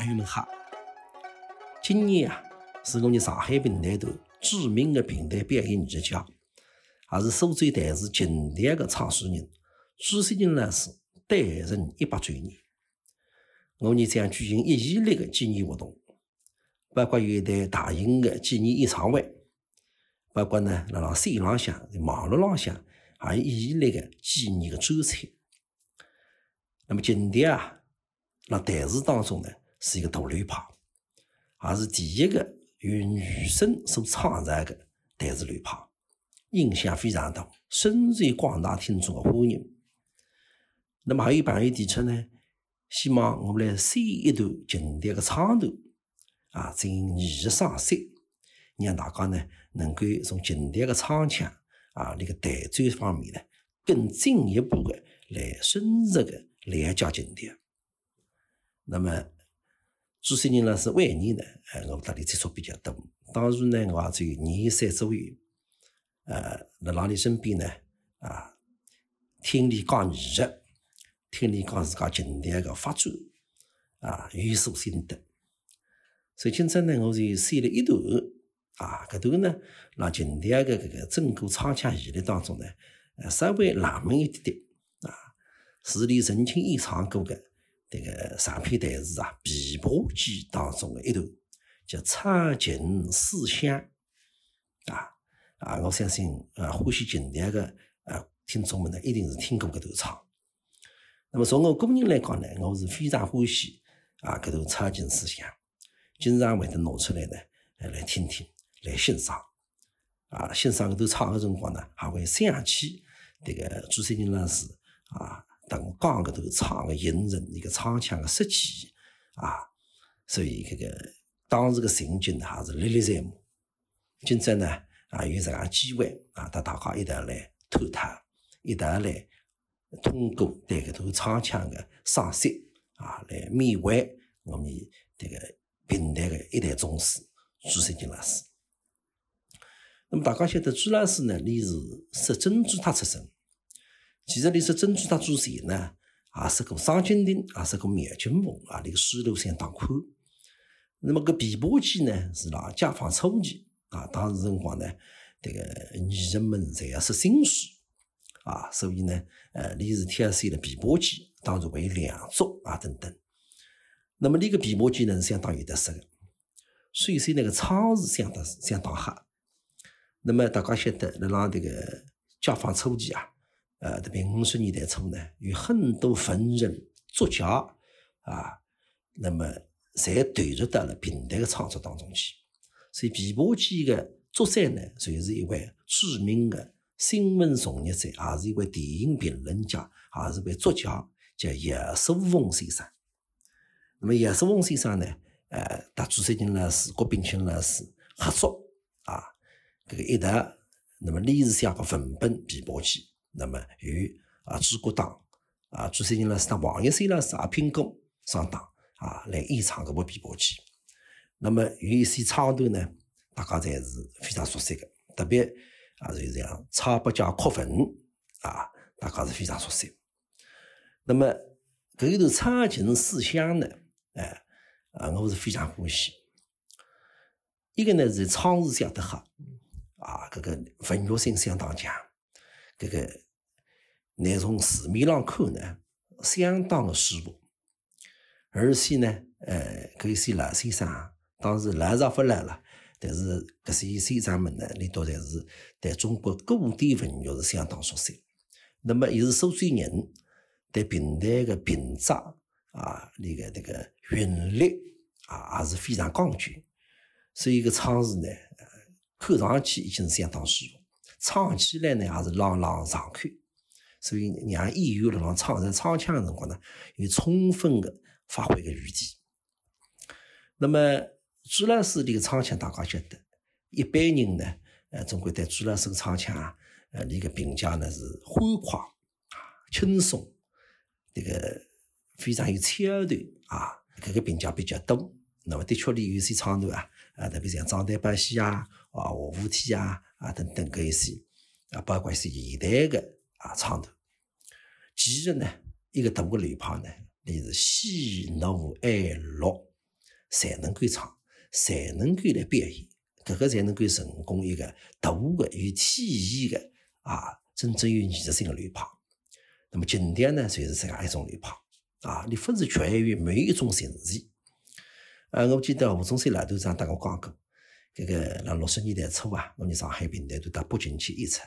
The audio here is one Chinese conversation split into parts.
朋友们好。今年啊，是我们上海评弹团著名的评弹表演艺术家，也是苏州台视近代的创始人朱世金老师诞辰一百周年。我们将举行一系列的纪念活动，包括有一台大型的纪念演唱会，包括呢，辣辣线浪向、网络浪向，还有一系列的纪念的周彩。那么今天啊。那台视当中呢，是一个大礼炮，也是第一个由女生所创造的台视礼炮，影响非常大，深受广大听众的欢迎。那么还有朋友提出呢，希望我们来选一段经典的唱段，啊，进行艺术赏析，让大家呢能够从经典的唱腔啊，那个弹奏方面呢，更进一步的来深入的了解经典。那么，朱先人呢是晚年呢，呃，我搭里接触比较多。当时呢，我也只有廿岁左右，呃，辣辣你身边呢，啊，听你讲艺术，听你讲自家近代个发展，啊，有所心得。所以今朝呢，我就写了一段，啊，搿段呢，辣近代个搿个整个唱腔系列当中呢，稍微冷门一点点，啊，是李曾清演唱过的。这个上篇台词啊，《琵琶记》当中的一段叫“唱尽思乡”，啊啊，我相信啊，欢喜近代的啊听众们呢，一定是听过搿段唱。那么从我个人来讲呢，我是非常欢喜啊搿段“唱尽思乡”，经常会得拿出来呢，来听听，来欣赏。啊，欣赏搿段唱的辰光呢，还会想起这个朱三金老师啊。等讲搿头唱个音人一个唱腔个设计啊，所以搿个当时个情景还是历历在目。今朝呢啊有这样机会啊，带大家一道来探讨，一道来通过对搿头唱腔个赏析啊，来缅怀我们这个平台个一代宗师朱三金老师。那么大家晓得朱老师呢，你是是珍珠塔出身。其实你说珍珠塔主线呢，也是个双金顶，也是个面筋凤啊，那个水路相当宽。那么个琵琶记呢，是辣解放初期啊，当时辰光呢，这个女人们侪要是新书啊，所以呢，呃，你是挑选了琵琶记，当时为两作啊等等。那么你个琵琶记呢是相当有特色的，所以说那个唱词相当相当好。那么大家晓得，辣辣这个解放初期啊。呃，特别五十年代初呢，有很多文人作家啊，那么侪投入到了平台的创作当中去。所以，琵琶记的作者呢，就是一位著名的新闻从业者，也是一位电影评论家，也是位作家，叫叶树峰先生。那么，叶树峰先生呢，呃，他朱三金老师、郭炳清老师合作啊，这个一道，那么历史上个文本《琵琶记》。那么与啊朱国党啊朱三金老师当王一山老师也拼功上档啊来演唱搿部琵琶记。那么有一些唱段呢，大家侪是非常熟悉的，特别啊就是像唱不加哭坟啊，大家是非常熟悉。那么搿一段唱尽思乡呢，哎啊我是非常欢喜。一个呢是唱词写得好啊，搿个文学性相当强。这个，你从字面上看呢，相当的舒服，而且呢，呃，搿些老先生当时老上不来了，但是搿些先生们呢，你都侪是对中国古典文学是相当熟悉，那么又是苏州人，对平台的品质啊，那个那个韵律啊，也是非常讲究，所以个唱词呢，看上去已经相当舒服。唱起来呢，也是朗朗上口，所以让演员辣辣唱在唱腔的辰光呢，有充分的发挥的余地。那么朱老师这个唱腔，大家晓得，一般人呢，呃，总归对朱老师的唱腔啊，呃，那个评价呢是欢快啊，轻松，这个非常有腔调啊，这个评价比较多。那么的确里有些唱段啊，啊，特别像张丹白戏啊，啊，下舞天啊。啊，等等，搿一些啊，包括一些现代的啊唱头。其实呢，一个大个礼炮呢，你是喜怒哀乐才能够唱，才能够来表演，搿个才能够成功一个大个有体系的啊，真正有艺术性的流派。那么经典呢，就是这样一种流派啊，你不是局限于每一种形式。呃，我记得吴宗宪老头子跟我讲过，搿个辣六十年代初啊，我们上海平台都到北京去演出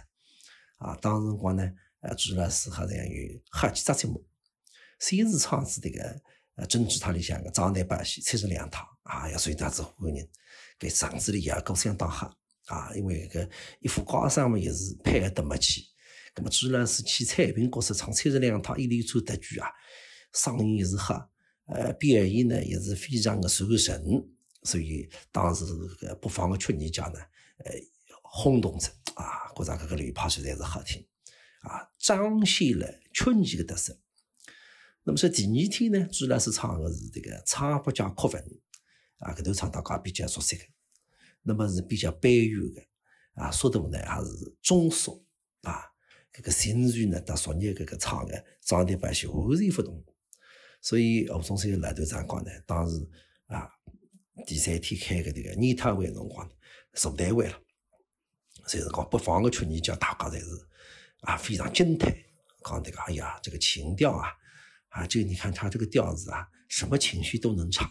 啊，当时辰光呢，呃，朱老师好像有好几只节目，先是唱子迭个呃珍珠塔里向个张台把戏，三十两套啊，要随大子欢迎，搿场子里也搞相当好啊，因为搿一副高声嘛，也是配合得默契。葛末朱老师去彩屏角色唱三十两套一连串特句啊，声音也是好。呃，表演呢也是非常的传神，所以当时这个北方的曲艺家呢，呃，轰动着啊，觉着这个流派实在是好听啊，彰显了曲艺的特色。那么说第二天呢，朱老师唱的是这个《唱不加哭坟》，啊，搿头唱大家比较熟悉的，那么是比较悲怨的啊，速度呢还是中速啊，这个情绪呢，到昨日搿个唱的状态把戏完全不同。所以吴宗宪来头长讲呢，当时啊，第三天开个这个研讨会辰光，坐单位了，所以讲北方的曲艺家大家侪是啊非常惊叹，讲这个哎呀，这个情调啊，啊，这个你看他这个调子啊，什么情绪都能唱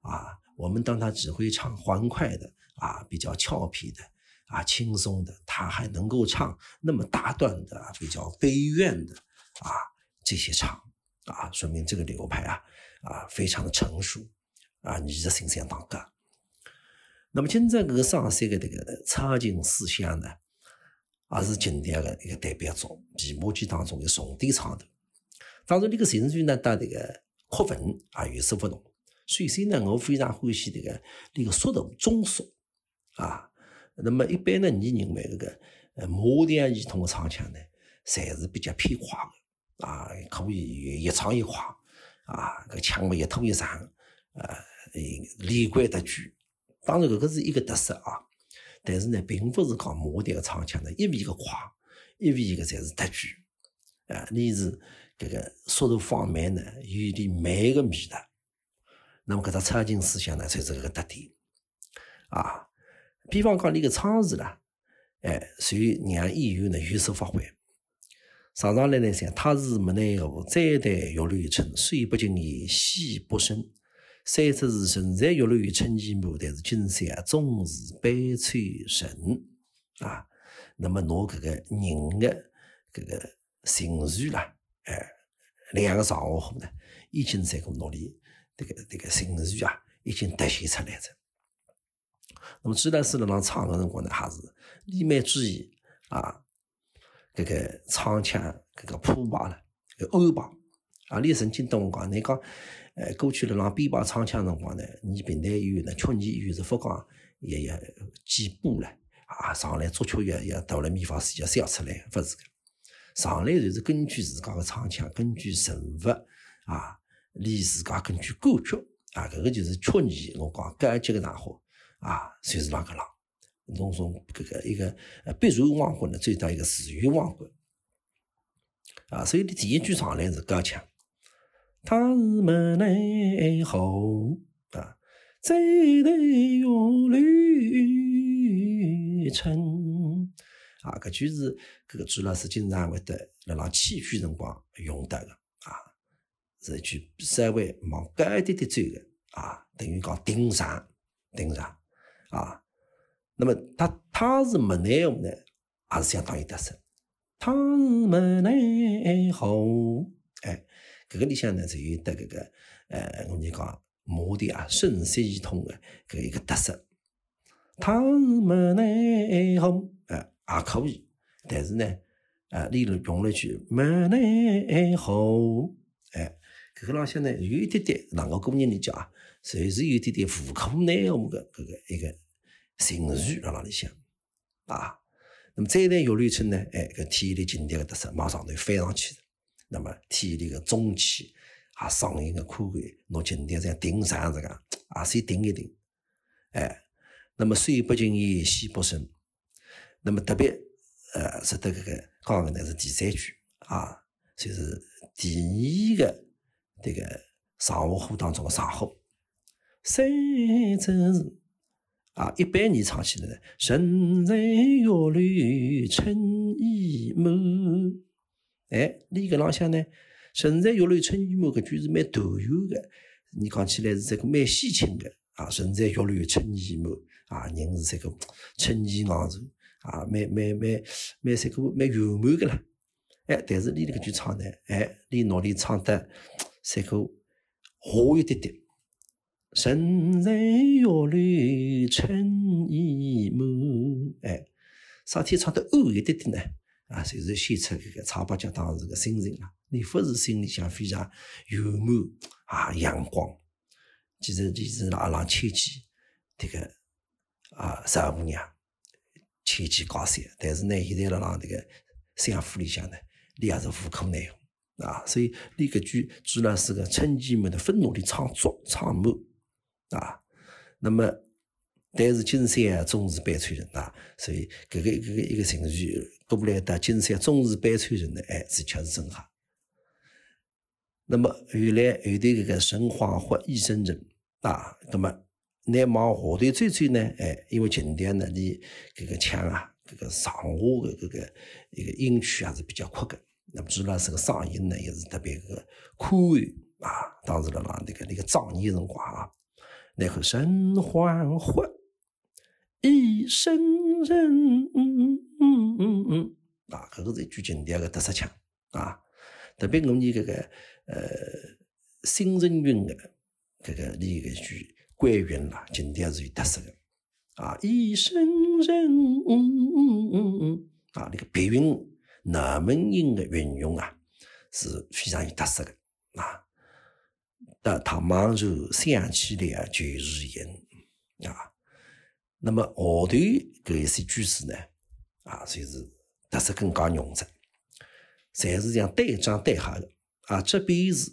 啊。我们当他只会唱欢快的啊，比较俏皮的啊，轻松的，他还能够唱那么大段的比较悲怨的啊这些唱。啊，说明这个流派啊，啊，非常的成熟，啊，艺术性相当高。那么今朝搿个上山的这个唱情思想呢，也是经典的一个代表作，皮毛剧当中的重点唱头。当然，这个情绪呢，到迭个哭坟啊，有所不同。首先呢，我非常欢喜这个这个速度中速啊。那么一般呢，你认为这个呃模样系统的唱腔呢，侪是比较偏快的。啊，可以越唱越快，啊，搿腔嘛越拖越长，呃，连贯得句。当然，搿个是一个特色啊。但是呢，并不是讲模的唱腔呢，一味个快，一味个才是特句。啊，你是搿个速度放慢呢，有点慢个味道。那么搿只唱情思想呢，才是搿个特点。啊，比方讲你个唱词啦，哎，所以让演员呢有所发挥。上上来呢，想他日没奈何，再待玉楼春，水不尽言，戏不深。三十时辰在玉楼春前暮，但是今宵终是悲催神啊。那么，拿搿个人的搿个情绪啦，哎，两个上下呢，已经在个努力，这个这个情绪啊，已经凸显出来着。那么，朱老师辣那唱的辰光呢，还是你蛮注意啊。这个唱腔，这个铺排了，个安排啊！你曾经跟我讲，你讲，哎，过去了让编排唱腔辰光呢，你平台演员呢，曲艺演员是不讲也也几步了啊！上来作曲也也到了秘法时要写出来，不是个上来就是根据自家个唱腔，根据人物啊，你自家根据歌曲啊，搿个就是曲艺，我讲高级个大伙啊，就是啷个啷。侬从搿个一个呃北传王国呢，追到一个自由王国啊，所以你第一句上来是高腔，他日没奈何啊，再待玉楼春啊，搿句是搿个朱老师经常会得辣辣起句辰光用得个啊，是一句稍微往高一点点走个啊，等于讲顶上顶上啊。那么他他是没奈何呢，还是相当有特色。他是没奈何，搿个里向呢，就有得搿个，呃，我们讲摩的啊，顺色系统的搿一个特色。他是没奈何，哎，也可以，但是呢，啊，你用了一句没奈何，哎，搿个浪向呢，有一点点，那我个人理解啊，随是有一点点无可奈何的搿个一个。情绪辣那里向啊，那么再谈玉楼春呢？哎，搿体现了经典的特色，马上头翻上去的。那么体现了个中气啊，声音的宽贵，拿经典这样顶上这个，啊，先顶一顶。哎，那么水不尽言，戏不深。那么特别呃，值得搿个讲的呢是第三句啊，就是第二个这个上下户当中的上户。三洲市。啊，一般你唱起来呢，人在玉垒春意满。哎，你搿浪向呢，人在玉垒春意满搿句是蛮独有的，你讲起来是这个蛮喜庆的啊。人在玉垒春意满啊，人是这个春意盎然啊，蛮蛮蛮蛮这个蛮圆满的啦。哎，但是你搿句唱呢，哎，你脑里唱得这个滑一点点。人在玉垒春意满，哎，啥体唱得欧一点点呢？啊，就是显出这个曹八家当时个心情了。你不是心里向非常圆满啊，阳光。其实，其实阿拉千金这个啊，十二五娘千金高山，但是呢，现在辣浪这个相府里向呢，你也是无可奈何啊。所以，你搿句主要是个春意满的愤怒的唱作唱满。啊，那么，但是金山总是悲催人啊，所以搿个搿个一个情绪，过不来的金山总是悲催人呢，哎，是确实真好。那么后来后头搿个神黄或医生人啊，那么乃往下头追追呢，哎，因为琴调呢，你搿个腔啊，搿个上下的搿个一个音区还是比较阔的，那么主要是个上音呢，也是特别个宽裕啊，当时辣辣那个那个壮年辰光啊。然后神欢活，一生人，嗯嗯嗯嗯，啊，搿个是一句经典个特色腔啊，特别我们搿个呃新人韵的搿个你搿句关韵啦，经典是有特色的。啊，一生人，嗯嗯嗯嗯，啊，那个别韵南门音的运用啊，是非常有特色的。啊。那他忙就想起来就是音啊，那么后头搿一些句子呢，啊，就是特色更加浓着，侪是像对仗对下的啊。这边是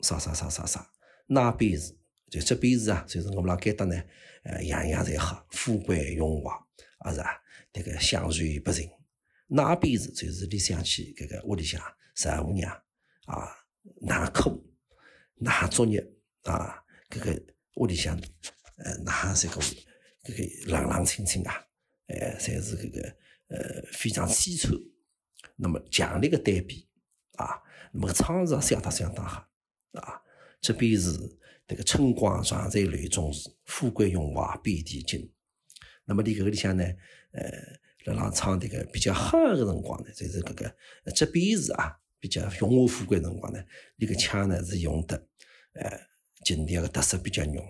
啥啥啥啥啥，那边是就这边是啊，就是我们啷讲得呢？呃，样样侪好，富贵荣华，啊是啊，这个享受不尽。那边是就是你想起搿个屋里向十五娘啊，那苦。那作业啊，搿个屋里向，呃，那这个搿个冷冷清清啊，哎，侪是搿个呃非常凄楚。那么强烈的对比啊，那么唱是相当相当好啊。这边是这个春光常在泪中时，富贵荣华遍地金。那么你搿个里向呢，呃，辣浪唱这个比较好的辰光呢，就是搿个这边是啊。比较荣华富贵辰光呢，那个腔呢是用的，呃，经典个特色比较浓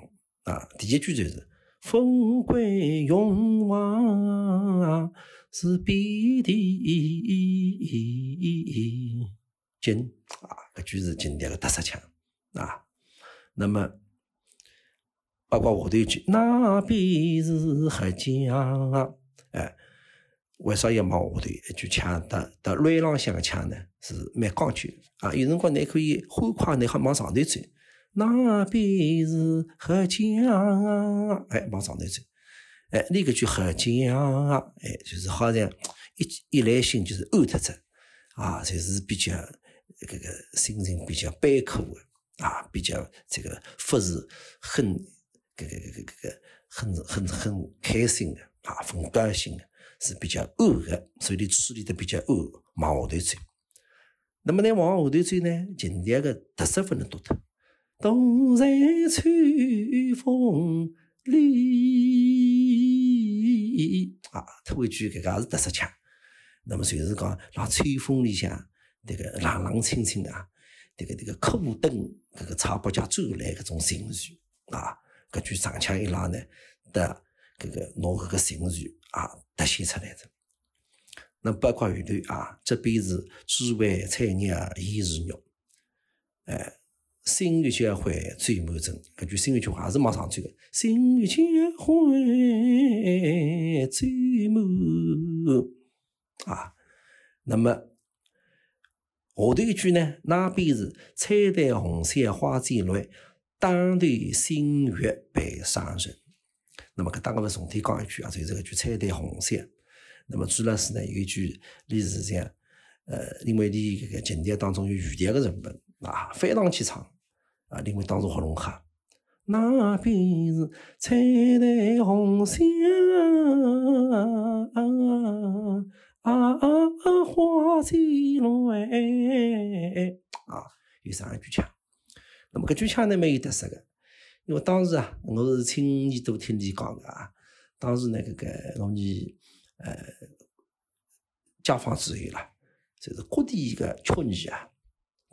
啊。第一句就是“富贵荣华是遍地金”啊，搿句是经典的特色腔啊。那么包括下头一句“那边是黑江”，哎。为啥要往下头一句腔？搭搭乱浪向个腔呢？是蛮讲究啊！有辰光你可以欢快，你好往上头走。那边是黑江啊！哎，往上头走。哎，你搿句黑江啊！哎，就是好像一一来心就是暗特着啊，就是比较这个心情比较悲苦的啊，比较这个不是很搿个搿个搿个很很很开心的啊，很高兴的。是比较暗的，所以你处理的比较暗，往下头走。那么你往下头走呢，今天的特色不能多的，都在吹风里啊，头一句搿个也是特色腔。那么就是讲，让吹风里向这个冷冷清清啊，这个这个苦等搿个差不家走来搿种情绪啊，搿句长腔一拉呢，的搿个拿搿个情绪啊。凸显出来的，那包括后头啊，这边是知为菜鸟已是肉，哎，新月交欢最满真，搿句新月交欢也是往上走的，新月交欢最满啊。那么下头一句呢，那边是彩带红线花渐乱，当头新月伴上人。那么，搿当个勿重点讲一句啊，就是搿句“彩带红线”。那么朱老师呢有一句，你是这样，呃，因为你搿个经典当中有雨蝶个成分啊，非常去唱啊，因为当时活龙哈，那边是彩带红香啊，啊花在路哎啊，有上一句腔。那么搿句腔呢蛮有特色个，因为当时啊，我是亲耳朵听你讲个啊。当时呢，搿个我们呃解放之后啦，就是各地个曲艺啊。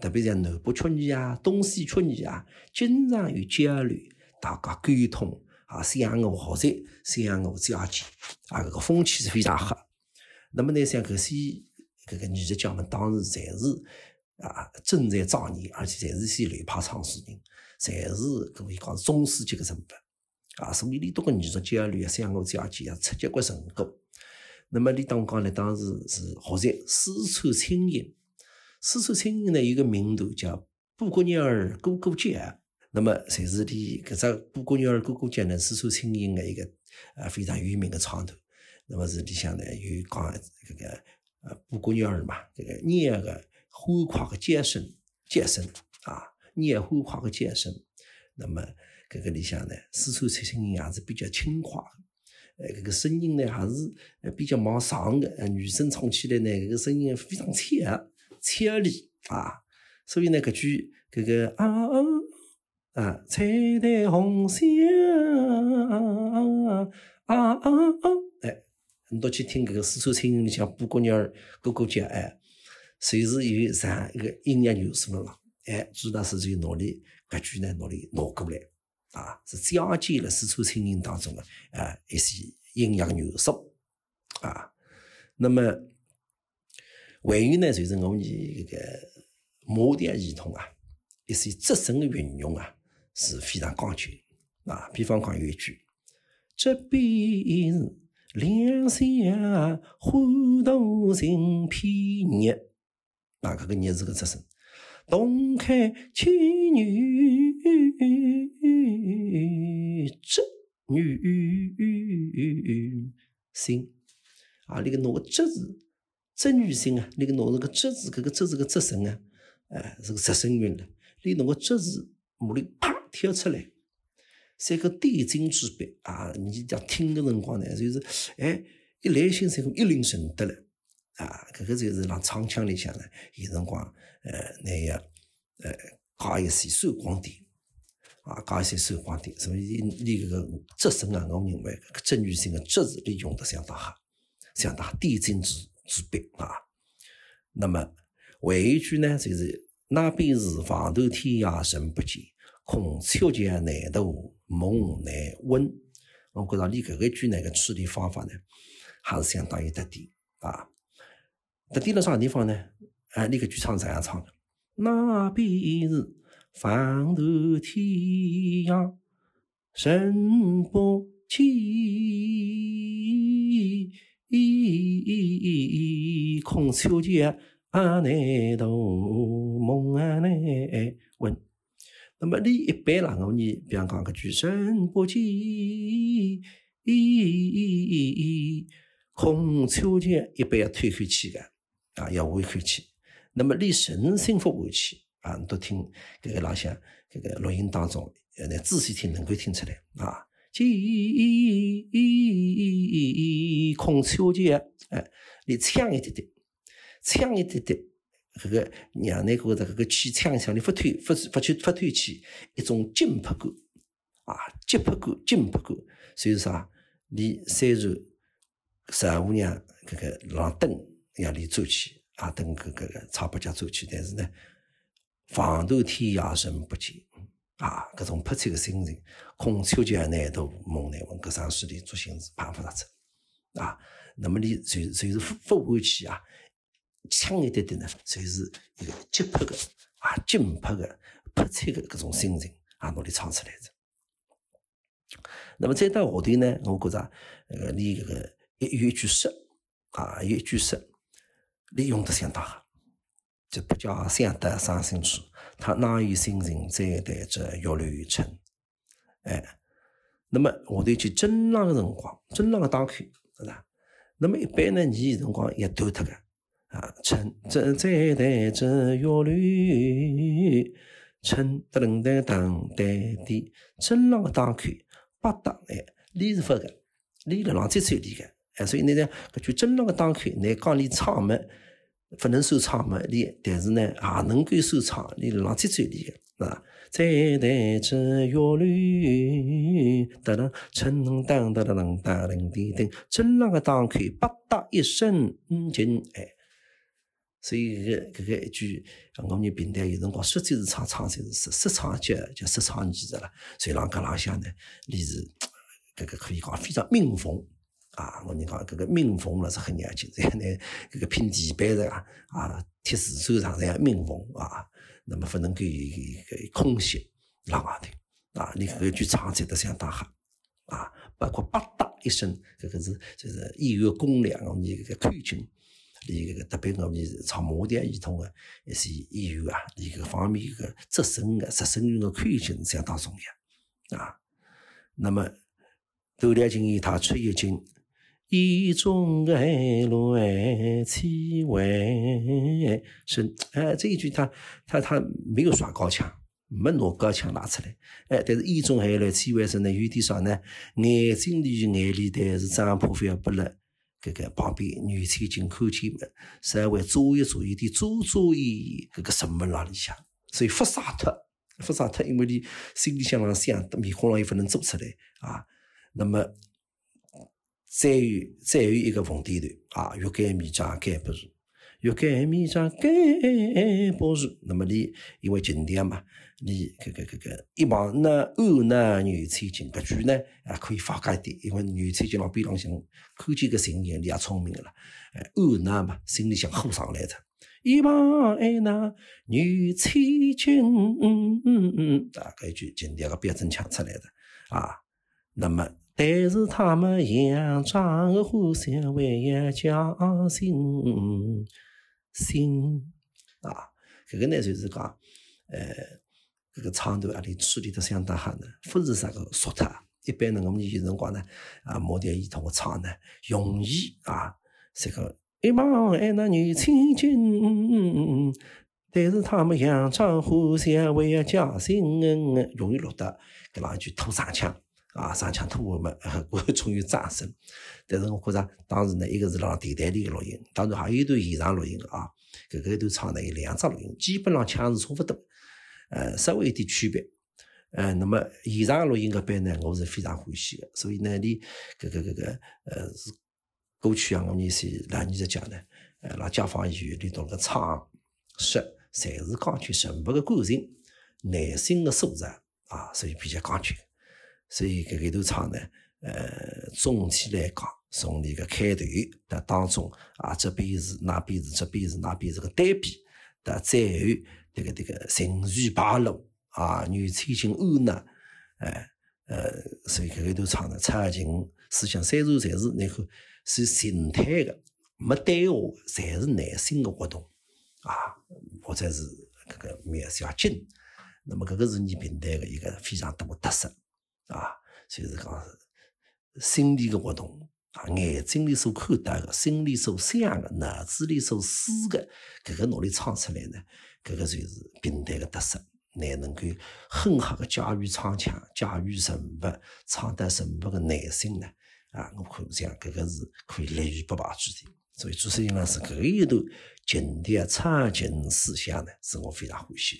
特别像南北曲艺啊、东西曲艺啊，经常有交流，大家沟通啊，相互学习、相互交接啊，搿个风气是非常好。那么呢，像搿些搿个艺术家们，当时侪是啊正在壮年，而且侪是些流派创始人，侪是可以讲是中世纪个人物啊。所以，你多个艺术交流啊、相互交接啊，出结果成果。那么，你当讲呢？当时是学习四川青音。四川青音呢有个名头叫《布谷鸟儿咕咕叫》，那么就是的搿只《布谷鸟儿咕咕叫》呢，四川青音的一个呃非常有名的唱头。那么是里向呢有讲搿个呃布谷鸟儿嘛，搿个鸟个欢快个叫声，叫声啊，鸟欢快个叫声。那么搿个里向呢，四川青音也是比较轻快，呃，搿个声音呢还是比较往上的，呃，女生唱起来呢，搿个声音非常俏。千里啊，所以呢，搿句搿个啊啊，彩带红香啊啊啊，哎，你多去听搿个四川青音里向布谷鸟儿咕咕叫，哎，随时有上一个音乐元素了，哎，朱大师就努力搿句呢努力拿过来啊，是讲解了四川青音当中的啊一些音乐元素啊，那么。还有呢，就是我们这个马甸系统啊，一些仄声的运用啊，是非常讲究啊。比方讲有一句：“这边是两相欢度情偏热，啊，搿个热是个仄声。东开青女织女心啊，那个那个织字。织女性啊，你个弄这个织字，搿个织字个织绳啊，哎，是个织绳韵了。你侬个织字，木里啪跳出来，三个点睛之笔啊！你讲听个辰光呢，就是哎，一来心三个一领神得了啊！搿个就是让唱腔里向呢，有辰光呃，那个呃，加一些闪光点啊，加一些闪光点。所以你搿个织绳啊，我认为织女性的织字利用得相当好，相当点睛之。之笔啊，那么还一句呢，就是那边是房头天涯人不见，空秋江南渡梦难温。我觉着你搿个句呢个处理方法呢，还是相当有特点啊。特点辣啥地方呢？哎，你搿句唱这样唱的？那边是房头天涯人不见。空秋江南渡，梦难温。那么你一般啦，我你比方讲个举“人不见”，空秋江一般要推开气的啊，要回开气。那么你人声不回去啊，你都听这个老乡这个录音当中，呃，仔细听能够听出来啊。见空秋江，哎，你呛一点点，呛一点点，这个让那个这个气呛一呛，你发推发发去发推气，一种紧迫感啊，紧迫感，紧迫感。所以啥？你虽然十五娘搿个让灯让你走起啊，灯搿搿个差不家走起，但是呢，房头天涯人不见。啊，搿种迫切个心情，空秋江南渡梦难温，搿双诗里作心是办法得出啊。那么你就就是发回去啊，强一点点呢，就是一个急迫个啊，紧迫个迫切个搿种心情啊，努力唱出来着。那么再到后头呢，我觉着呃，你搿个有一句诗啊，有一句诗，你用得相当好。就不叫想得伤心处，他哪有心情再谈着玉楼春？哎，那么下头就正浪个辰光，正浪个打开，是吧？那么一般呢，你辰光也断脱个啊，春正在谈这玉楼称得楞得当得的，真浪个当口八当哎，李是发个，李了浪最最厉害哎，所以那个搿句真浪个当口，乃讲你唱嘛，不能收唱嘛，你但是呢也能够收唱，你浪最最厉害啊。在台之乐律，哒啦，称当哒啦啷当啷滴噔，真浪个当口八打一声劲哎。所以，搿搿个一句，我们平台有辰光说就是唱，唱就是说，说唱就就说唱艺术了。所以，浪搿浪向呢，你是搿个可以讲非常命逢啊！我们讲搿个命逢了是很严谨，这样呢，搿个拼地板的啊，啊，贴纸手上这样命逢啊，那么不能够空隙浪外头啊！你搿个句唱起得相当好啊，包括八大一声，搿个是就是一有公粮，我们搿个口径。你搿个特别我们唱马甸系统的一些演员啊，你搿方面个质声个质声韵个口径相当重要啊。那么斗量琴一他出一斤，一中爱路爱七外声。哎，这一句他他他没有耍高腔，没拿高腔拿出来。哎，但是意中爱路七外声呢，有点啥呢？眼睛里眼里但是张破飞不了。搿个旁边女吹进口进门，稍微左一左一点，左左一搿个什么那里向，所以发傻脱，发傻脱，因为你心里向浪想，面孔浪又不能做出来啊。那么再有再有一个问题头啊，欲盖弥彰，盖不住。欲盖弥彰，盖不住。那么你因为经典嘛，你搿个搿个一旁那欧那女吹进搿句呢，啊可以发家一点，因为女吹进浪边浪向口见个声音，你也聪明个了。哎，欧那嘛，心里想呼上来的。一旁哎那女吹进，嗯嗯嗯，啊搿一句经典个标准腔出来的啊。那么，但是他们佯装个互相为也将心。心啊，搿个呢就是讲，呃，搿个唱段啊，里处理得相当好呢，不是啥个俗脱。一般呢，我们有辰光呢，啊，某点系统个唱呢，容易啊，这个一帮爱那女亲近，但是他们佯装互相为加心，容易落得搿样一句土上腔。啊，上腔吐我们，我终于战胜。但是我觉着当时呢，一个是让电台里个录音，当然还有一段现场录音啊。搿个一段唱呢有两只录音，基本上腔是差不多，呃，稍微有点区别。呃，那么现场录音搿边呢，我是非常欢喜的。所以呢，你搿个搿个呃是过去啊，我们是两年在讲呢，呃，让解放演员里头个唱说，侪是讲究纯白个感情、内心个素质啊，所以比较讲究。所以搿个段唱呢，呃，总体来讲，从你个开头的当中啊，这边是那边是这边是那边是个对比的，再后这个这个情绪败露啊，女催情安纳，哎呃，所以搿个段唱呢，唱情思想三处侪是那个是静态的，没对话，侪是内心的活动啊，或者是搿个描写景，那么搿个是你平台的一个非常大的特色。啊，就是讲心理个活动啊，眼睛里所看到个，心里所想个，脑子里所思个，搿个努力唱出来呢，搿个就是平台个特色，乃能够很好个驾驭唱腔，驾驭人物，唱得人物个内心呢，啊，我看这样搿个是可以立于不败之地。所以朱世英老师搿一段经典唱情思想呢，是我非常欢喜，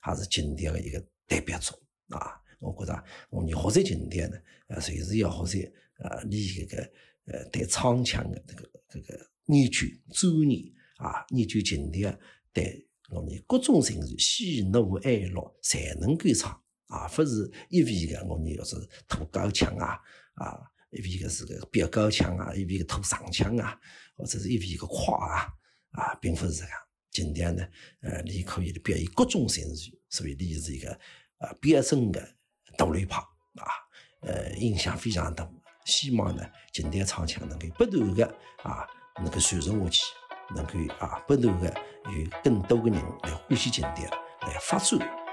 还是经典个一个代表作啊。我觉着，我们学习经典呢，呃，随时要学习，呃，你这个，呃，对唱腔的这个这个研究钻研啊，研究经典，对我们各种情绪喜怒哀乐才能够唱啊，不是一味的我们要是吐高腔啊，啊，一味的是个飙高腔啊，一味的吐上腔啊，或者是一味的夸啊，啊，并不是这样。经典呢，呃，你可以表现各种情绪，所以你是一个呃标准的。独立派啊，呃，影响非常大。希望呢，经典唱腔能够不断的啊，能够传承下去，能够啊，不断的有更多的人来欢喜经典，来发展。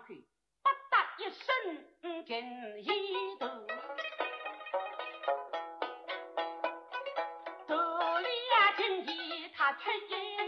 不得一声惊一头，头里啊惊一他却一。